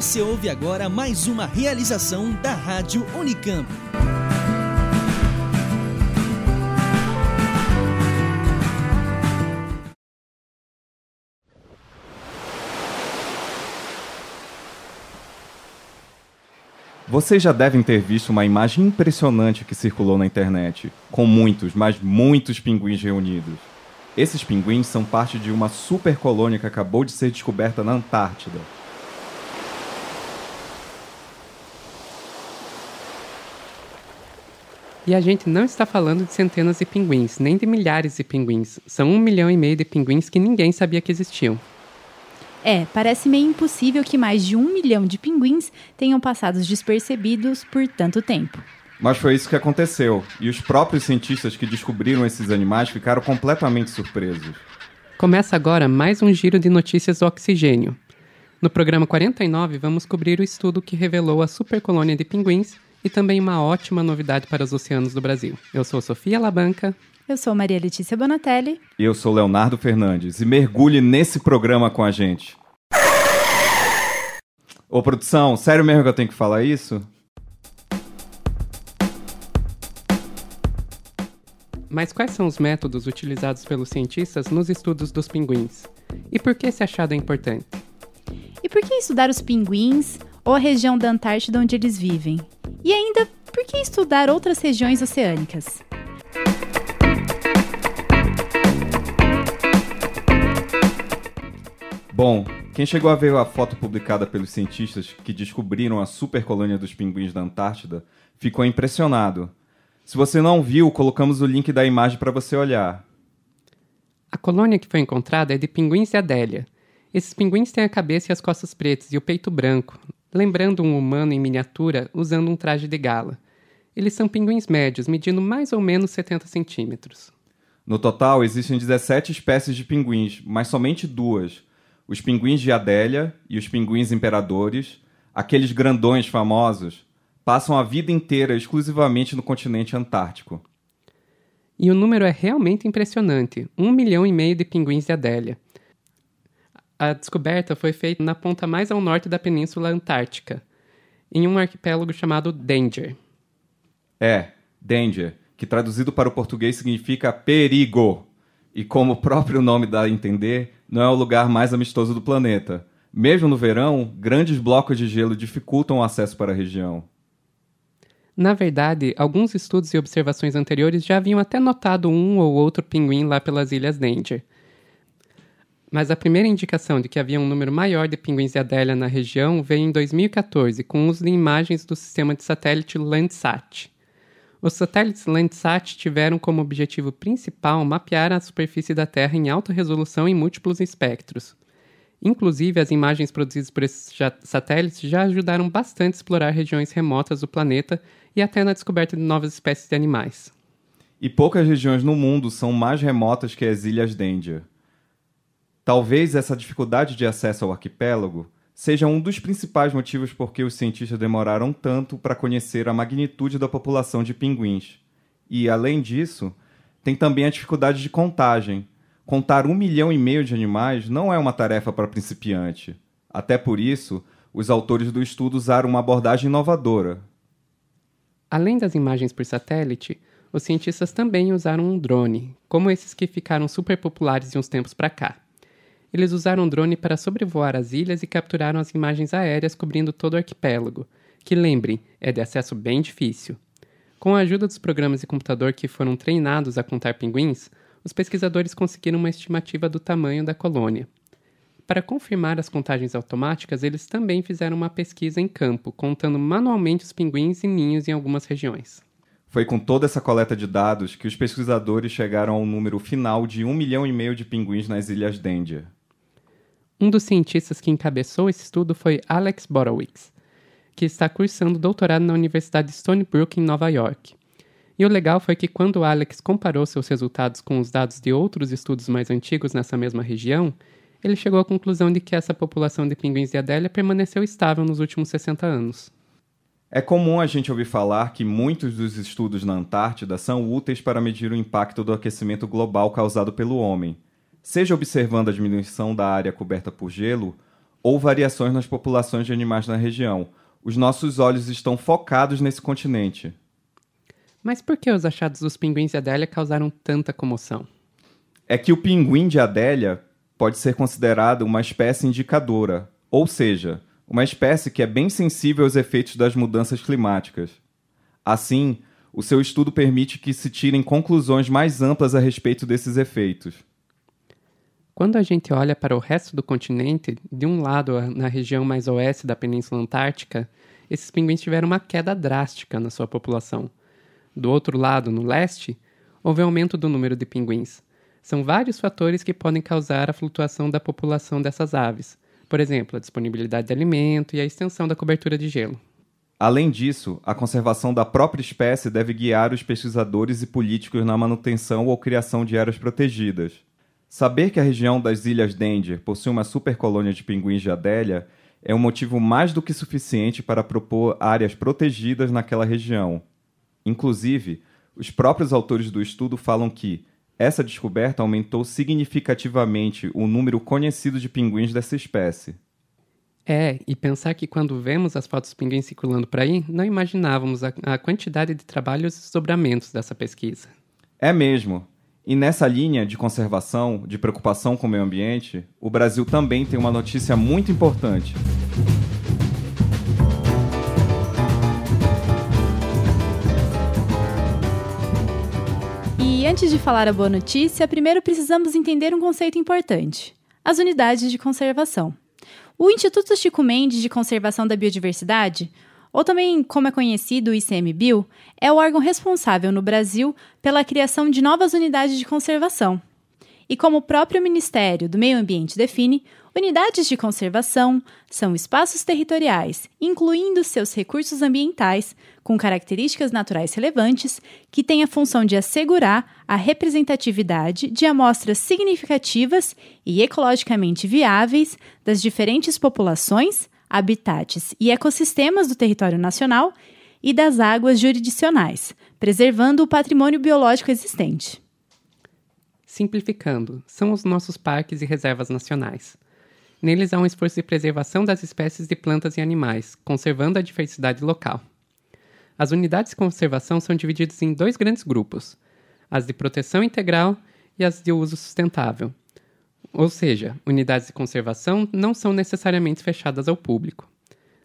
Você ouve agora mais uma realização da Rádio Unicamp. Vocês já devem ter visto uma imagem impressionante que circulou na internet, com muitos, mas muitos pinguins reunidos. Esses pinguins são parte de uma super colônia que acabou de ser descoberta na Antártida. E a gente não está falando de centenas de pinguins, nem de milhares de pinguins. São um milhão e meio de pinguins que ninguém sabia que existiam. É, parece meio impossível que mais de um milhão de pinguins tenham passado despercebidos por tanto tempo. Mas foi isso que aconteceu, e os próprios cientistas que descobriram esses animais ficaram completamente surpresos. Começa agora mais um giro de notícias do oxigênio. No programa 49, vamos cobrir o estudo que revelou a supercolônia de pinguins e também uma ótima novidade para os oceanos do Brasil. Eu sou Sofia Labanca. Eu sou Maria Letícia Bonatelli. E eu sou Leonardo Fernandes. E mergulhe nesse programa com a gente. Ô, produção, sério mesmo que eu tenho que falar isso? Mas quais são os métodos utilizados pelos cientistas nos estudos dos pinguins? E por que esse achado é importante? E por que estudar os pinguins ou a região da Antártida onde eles vivem? E estudar outras regiões oceânicas? Bom, quem chegou a ver a foto publicada pelos cientistas que descobriram a supercolônia dos pinguins da Antártida ficou impressionado. Se você não viu, colocamos o link da imagem para você olhar. A colônia que foi encontrada é de pinguins de Adélia. Esses pinguins têm a cabeça e as costas pretas e o peito branco, lembrando um humano em miniatura usando um traje de gala. Eles são pinguins médios, medindo mais ou menos 70 centímetros. No total, existem 17 espécies de pinguins, mas somente duas. Os pinguins de Adélia e os pinguins imperadores, aqueles grandões famosos, passam a vida inteira exclusivamente no continente antártico. E o número é realmente impressionante: um milhão e meio de pinguins de Adélia. A descoberta foi feita na ponta mais ao norte da Península Antártica, em um arquipélago chamado Danger. É, Danger, que traduzido para o português significa perigo. E como o próprio nome dá a entender, não é o lugar mais amistoso do planeta. Mesmo no verão, grandes blocos de gelo dificultam o acesso para a região. Na verdade, alguns estudos e observações anteriores já haviam até notado um ou outro pinguim lá pelas ilhas Danger mas a primeira indicação de que havia um número maior de pinguins de Adélia na região veio em 2014, com uso de imagens do sistema de satélite Landsat. Os satélites Landsat tiveram como objetivo principal mapear a superfície da Terra em alta resolução em múltiplos espectros. Inclusive, as imagens produzidas por esses satélites já ajudaram bastante a explorar regiões remotas do planeta e até na descoberta de novas espécies de animais. E poucas regiões no mundo são mais remotas que as Ilhas Danger. Talvez essa dificuldade de acesso ao arquipélago seja um dos principais motivos por que os cientistas demoraram tanto para conhecer a magnitude da população de pinguins. E, além disso, tem também a dificuldade de contagem. Contar um milhão e meio de animais não é uma tarefa para principiante. Até por isso, os autores do estudo usaram uma abordagem inovadora. Além das imagens por satélite, os cientistas também usaram um drone, como esses que ficaram super populares de uns tempos para cá. Eles usaram um drone para sobrevoar as ilhas e capturaram as imagens aéreas cobrindo todo o arquipélago, que lembrem, é de acesso bem difícil. Com a ajuda dos programas de computador que foram treinados a contar pinguins, os pesquisadores conseguiram uma estimativa do tamanho da colônia. Para confirmar as contagens automáticas, eles também fizeram uma pesquisa em campo, contando manualmente os pinguins e ninhos em algumas regiões. Foi com toda essa coleta de dados que os pesquisadores chegaram ao número final de um milhão e meio de pinguins nas Ilhas Danger. Um dos cientistas que encabeçou esse estudo foi Alex Borowicz, que está cursando doutorado na Universidade de Stony Brook, em Nova York. E o legal foi que quando Alex comparou seus resultados com os dados de outros estudos mais antigos nessa mesma região, ele chegou à conclusão de que essa população de pinguins de Adélia permaneceu estável nos últimos 60 anos. É comum a gente ouvir falar que muitos dos estudos na Antártida são úteis para medir o impacto do aquecimento global causado pelo homem, seja observando a diminuição da área coberta por gelo ou variações nas populações de animais na região. Os nossos olhos estão focados nesse continente. Mas por que os achados dos pinguins de Adélia causaram tanta comoção? É que o pinguim de Adélia pode ser considerado uma espécie indicadora, ou seja, uma espécie que é bem sensível aos efeitos das mudanças climáticas. Assim, o seu estudo permite que se tirem conclusões mais amplas a respeito desses efeitos. Quando a gente olha para o resto do continente, de um lado, na região mais oeste da Península Antártica, esses pinguins tiveram uma queda drástica na sua população. Do outro lado, no leste, houve aumento do número de pinguins. São vários fatores que podem causar a flutuação da população dessas aves. Por exemplo, a disponibilidade de alimento e a extensão da cobertura de gelo. Além disso, a conservação da própria espécie deve guiar os pesquisadores e políticos na manutenção ou criação de áreas protegidas. Saber que a região das Ilhas Danger possui uma supercolônia de pinguins de Adélia é um motivo mais do que suficiente para propor áreas protegidas naquela região. Inclusive, os próprios autores do estudo falam que essa descoberta aumentou significativamente o número conhecido de pinguins dessa espécie. É, e pensar que quando vemos as fotos dos pinguins circulando por aí, não imaginávamos a, a quantidade de trabalhos e desdobramentos dessa pesquisa. É mesmo. E nessa linha de conservação, de preocupação com o meio ambiente, o Brasil também tem uma notícia muito importante. E antes de falar a boa notícia, primeiro precisamos entender um conceito importante: as unidades de conservação. O Instituto Chico Mendes de Conservação da Biodiversidade, ou também como é conhecido o ICMBio, é o órgão responsável no Brasil pela criação de novas unidades de conservação. E como o próprio Ministério do Meio Ambiente define, unidades de conservação são espaços territoriais, incluindo seus recursos ambientais, com características naturais relevantes, que têm a função de assegurar a representatividade de amostras significativas e ecologicamente viáveis das diferentes populações, habitats e ecossistemas do território nacional e das águas jurisdicionais, preservando o patrimônio biológico existente. Simplificando, são os nossos parques e reservas nacionais. Neles há um esforço de preservação das espécies de plantas e animais, conservando a diversidade local. As unidades de conservação são divididas em dois grandes grupos: as de proteção integral e as de uso sustentável. Ou seja, unidades de conservação não são necessariamente fechadas ao público.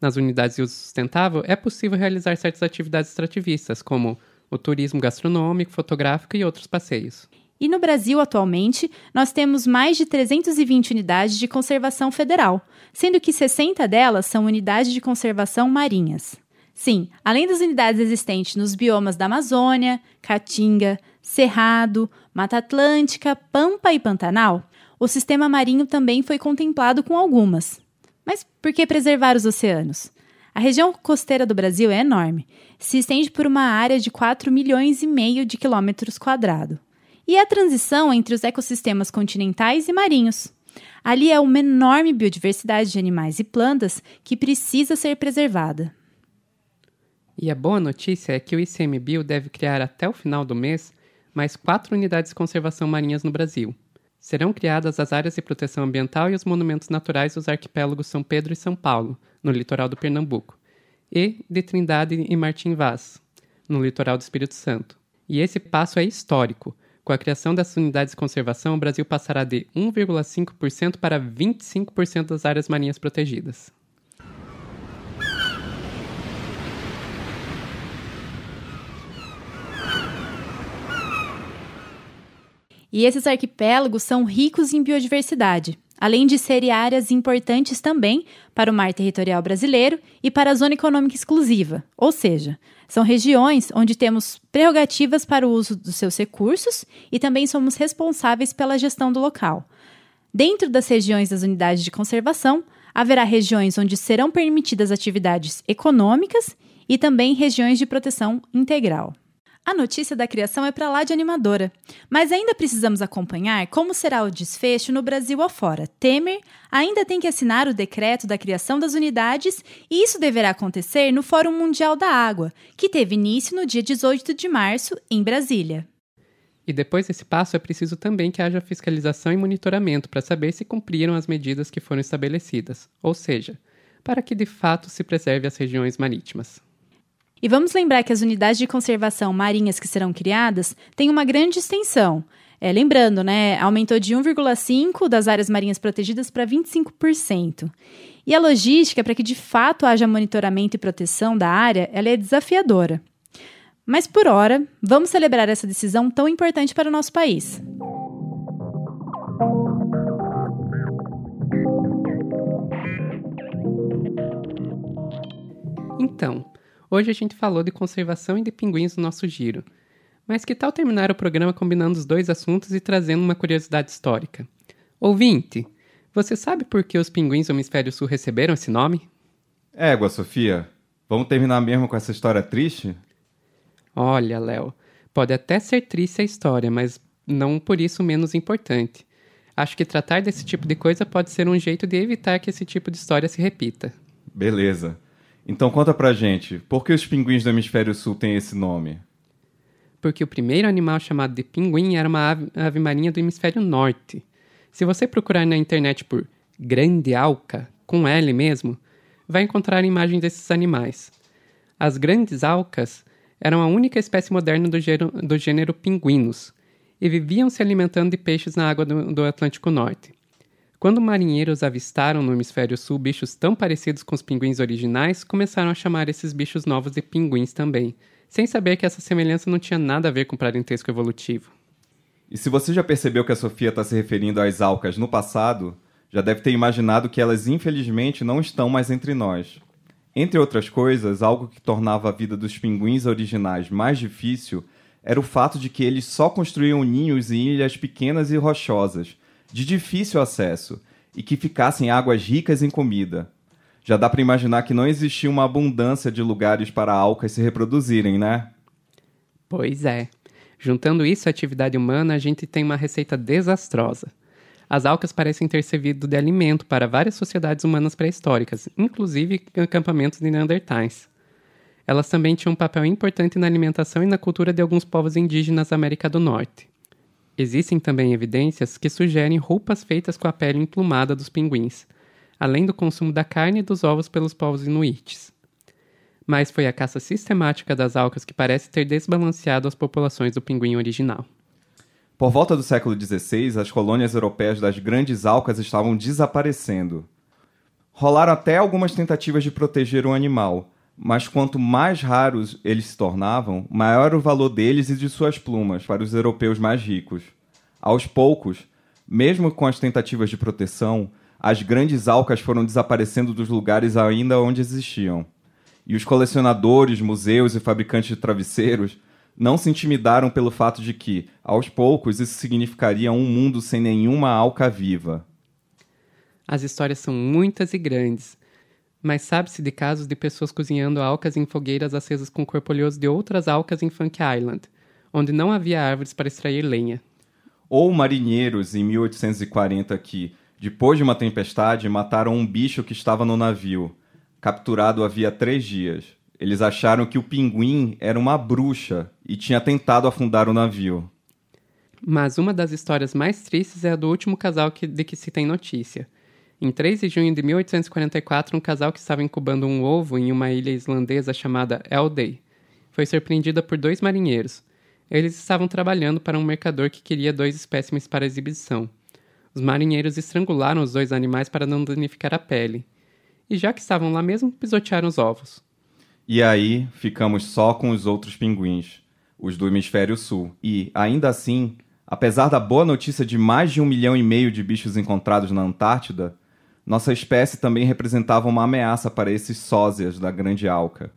Nas unidades de uso sustentável, é possível realizar certas atividades extrativistas, como o turismo gastronômico, fotográfico e outros passeios. E no Brasil, atualmente, nós temos mais de 320 unidades de conservação federal, sendo que 60 delas são unidades de conservação marinhas. Sim, além das unidades existentes nos biomas da Amazônia, Caatinga, Cerrado, Mata Atlântica, Pampa e Pantanal, o sistema marinho também foi contemplado com algumas. Mas por que preservar os oceanos? A região costeira do Brasil é enorme, se estende por uma área de 4 milhões e meio de quilômetros quadrados. E a transição entre os ecossistemas continentais e marinhos. Ali é uma enorme biodiversidade de animais e plantas que precisa ser preservada. E a boa notícia é que o ICMBio deve criar até o final do mês mais quatro unidades de conservação marinhas no Brasil. Serão criadas as áreas de proteção ambiental e os monumentos naturais dos arquipélagos São Pedro e São Paulo, no litoral do Pernambuco, e de Trindade e Martim Vaz, no litoral do Espírito Santo. E esse passo é histórico. Com a criação dessas unidades de conservação, o Brasil passará de 1,5% para 25% das áreas marinhas protegidas. E esses arquipélagos são ricos em biodiversidade, além de serem áreas importantes também para o mar territorial brasileiro e para a zona econômica exclusiva, ou seja, são regiões onde temos prerrogativas para o uso dos seus recursos e também somos responsáveis pela gestão do local. Dentro das regiões das unidades de conservação, haverá regiões onde serão permitidas atividades econômicas e também regiões de proteção integral. A notícia da criação é para lá de animadora, mas ainda precisamos acompanhar como será o desfecho no Brasil afora. Temer ainda tem que assinar o decreto da criação das unidades e isso deverá acontecer no Fórum Mundial da Água, que teve início no dia 18 de março em Brasília. E depois desse passo é preciso também que haja fiscalização e monitoramento para saber se cumpriram as medidas que foram estabelecidas, ou seja, para que de fato se preserve as regiões marítimas. E vamos lembrar que as unidades de conservação marinhas que serão criadas têm uma grande extensão. É, lembrando, né, aumentou de 1,5% das áreas marinhas protegidas para 25%. E a logística para que de fato haja monitoramento e proteção da área, ela é desafiadora. Mas por hora, vamos celebrar essa decisão tão importante para o nosso país. Então, hoje a gente falou de conservação e de pinguins no nosso giro. Mas que tal terminar o programa combinando os dois assuntos e trazendo uma curiosidade histórica? Ouvinte, você sabe por que os pinguins do hemisfério sul receberam esse nome? Égua, Sofia. Vamos terminar mesmo com essa história triste? Olha, Léo, pode até ser triste a história, mas não por isso menos importante. Acho que tratar desse tipo de coisa pode ser um jeito de evitar que esse tipo de história se repita. Beleza. Então conta pra gente, por que os pinguins do hemisfério sul têm esse nome? Porque o primeiro animal chamado de pinguim era uma ave, ave marinha do hemisfério norte. Se você procurar na internet por grande alca, com L mesmo, vai encontrar imagens desses animais. As grandes alcas eram a única espécie moderna do gênero, do gênero pinguinos e viviam se alimentando de peixes na água do, do Atlântico Norte. Quando marinheiros avistaram no hemisfério sul bichos tão parecidos com os pinguins originais, começaram a chamar esses bichos novos de pinguins também, sem saber que essa semelhança não tinha nada a ver com o parentesco evolutivo. E se você já percebeu que a Sofia está se referindo às alcas no passado, já deve ter imaginado que elas infelizmente não estão mais entre nós. Entre outras coisas, algo que tornava a vida dos pinguins originais mais difícil era o fato de que eles só construíam ninhos em ilhas pequenas e rochosas, de difícil acesso, e que ficassem em águas ricas em comida. Já dá para imaginar que não existia uma abundância de lugares para alcas se reproduzirem, né? Pois é. Juntando isso à atividade humana, a gente tem uma receita desastrosa. As alcas parecem ter servido de alimento para várias sociedades humanas pré-históricas, inclusive acampamentos de Neandertais. Elas também tinham um papel importante na alimentação e na cultura de alguns povos indígenas da América do Norte. Existem também evidências que sugerem roupas feitas com a pele emplumada dos pinguins, além do consumo da carne e dos ovos pelos povos inuites. Mas foi a caça sistemática das alcas que parece ter desbalanceado as populações do pinguim original. Por volta do século XVI, as colônias europeias das grandes alcas estavam desaparecendo. Rolaram até algumas tentativas de proteger o animal, mas quanto mais raros eles se tornavam, maior o valor deles e de suas plumas para os europeus mais ricos. Aos poucos, mesmo com as tentativas de proteção, as grandes alcas foram desaparecendo dos lugares ainda onde existiam. E os colecionadores, museus e fabricantes de travesseiros não se intimidaram pelo fato de que, aos poucos, isso significaria um mundo sem nenhuma alca viva. As histórias são muitas e grandes, mas sabe-se de casos de pessoas cozinhando alcas em fogueiras acesas com corpo oleoso de outras alcas em Funk Island, onde não havia árvores para extrair lenha. Ou marinheiros em 1840 que, depois de uma tempestade, mataram um bicho que estava no navio, capturado havia três dias. Eles acharam que o pinguim era uma bruxa e tinha tentado afundar o navio. Mas uma das histórias mais tristes é a do último casal que, de que se tem notícia. Em 3 de junho de 1844, um casal que estava incubando um ovo em uma ilha islandesa chamada Eldey foi surpreendida por dois marinheiros. Eles estavam trabalhando para um mercador que queria dois espécimes para exibição. Os marinheiros estrangularam os dois animais para não danificar a pele. E já que estavam lá mesmo, pisotearam os ovos. E aí ficamos só com os outros pinguins, os do hemisfério sul. E, ainda assim, apesar da boa notícia de mais de um milhão e meio de bichos encontrados na Antártida, nossa espécie também representava uma ameaça para esses sósias da grande alca.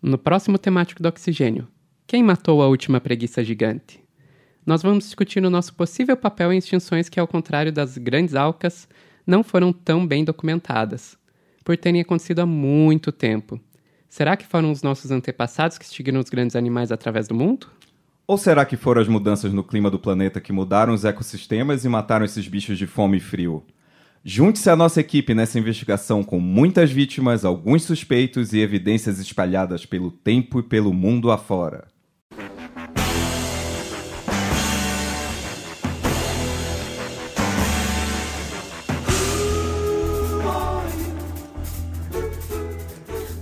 No próximo temático do oxigênio, quem matou a última preguiça gigante? Nós vamos discutir o nosso possível papel em extinções que, ao contrário das grandes alcas, não foram tão bem documentadas, por terem acontecido há muito tempo Será que foram os nossos antepassados que extinguiram os grandes animais através do mundo? Ou será que foram as mudanças no clima do planeta que mudaram os ecossistemas e mataram esses bichos de fome e frio? Junte-se à nossa equipe nessa investigação com muitas vítimas, alguns suspeitos e evidências espalhadas pelo tempo e pelo mundo afora.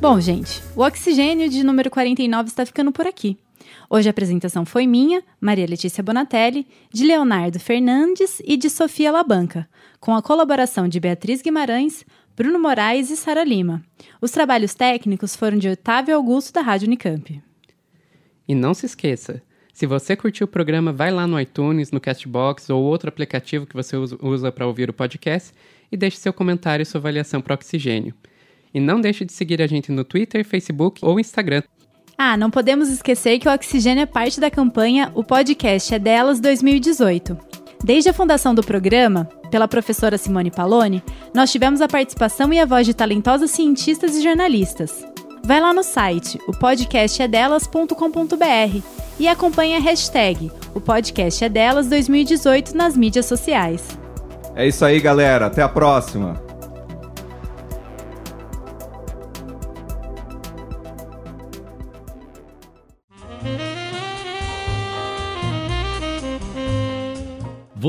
Bom, gente, o oxigênio de número 49 está ficando por aqui. Hoje a apresentação foi minha, Maria Letícia Bonatelli, de Leonardo Fernandes e de Sofia Labanca, com a colaboração de Beatriz Guimarães, Bruno Moraes e Sara Lima. Os trabalhos técnicos foram de Otávio Augusto, da Rádio Unicamp. E não se esqueça, se você curtiu o programa, vai lá no iTunes, no Castbox ou outro aplicativo que você usa para ouvir o podcast e deixe seu comentário e sua avaliação para Oxigênio. E não deixe de seguir a gente no Twitter, Facebook ou Instagram. Ah, não podemos esquecer que o Oxigênio é parte da campanha O Podcast é Delas 2018. Desde a fundação do programa, pela professora Simone Paloni, nós tivemos a participação e a voz de talentosos cientistas e jornalistas. Vai lá no site, o podcastedelas.com.br e acompanhe a hashtag, o podcast é delas 2018 nas mídias sociais. É isso aí, galera. Até a próxima.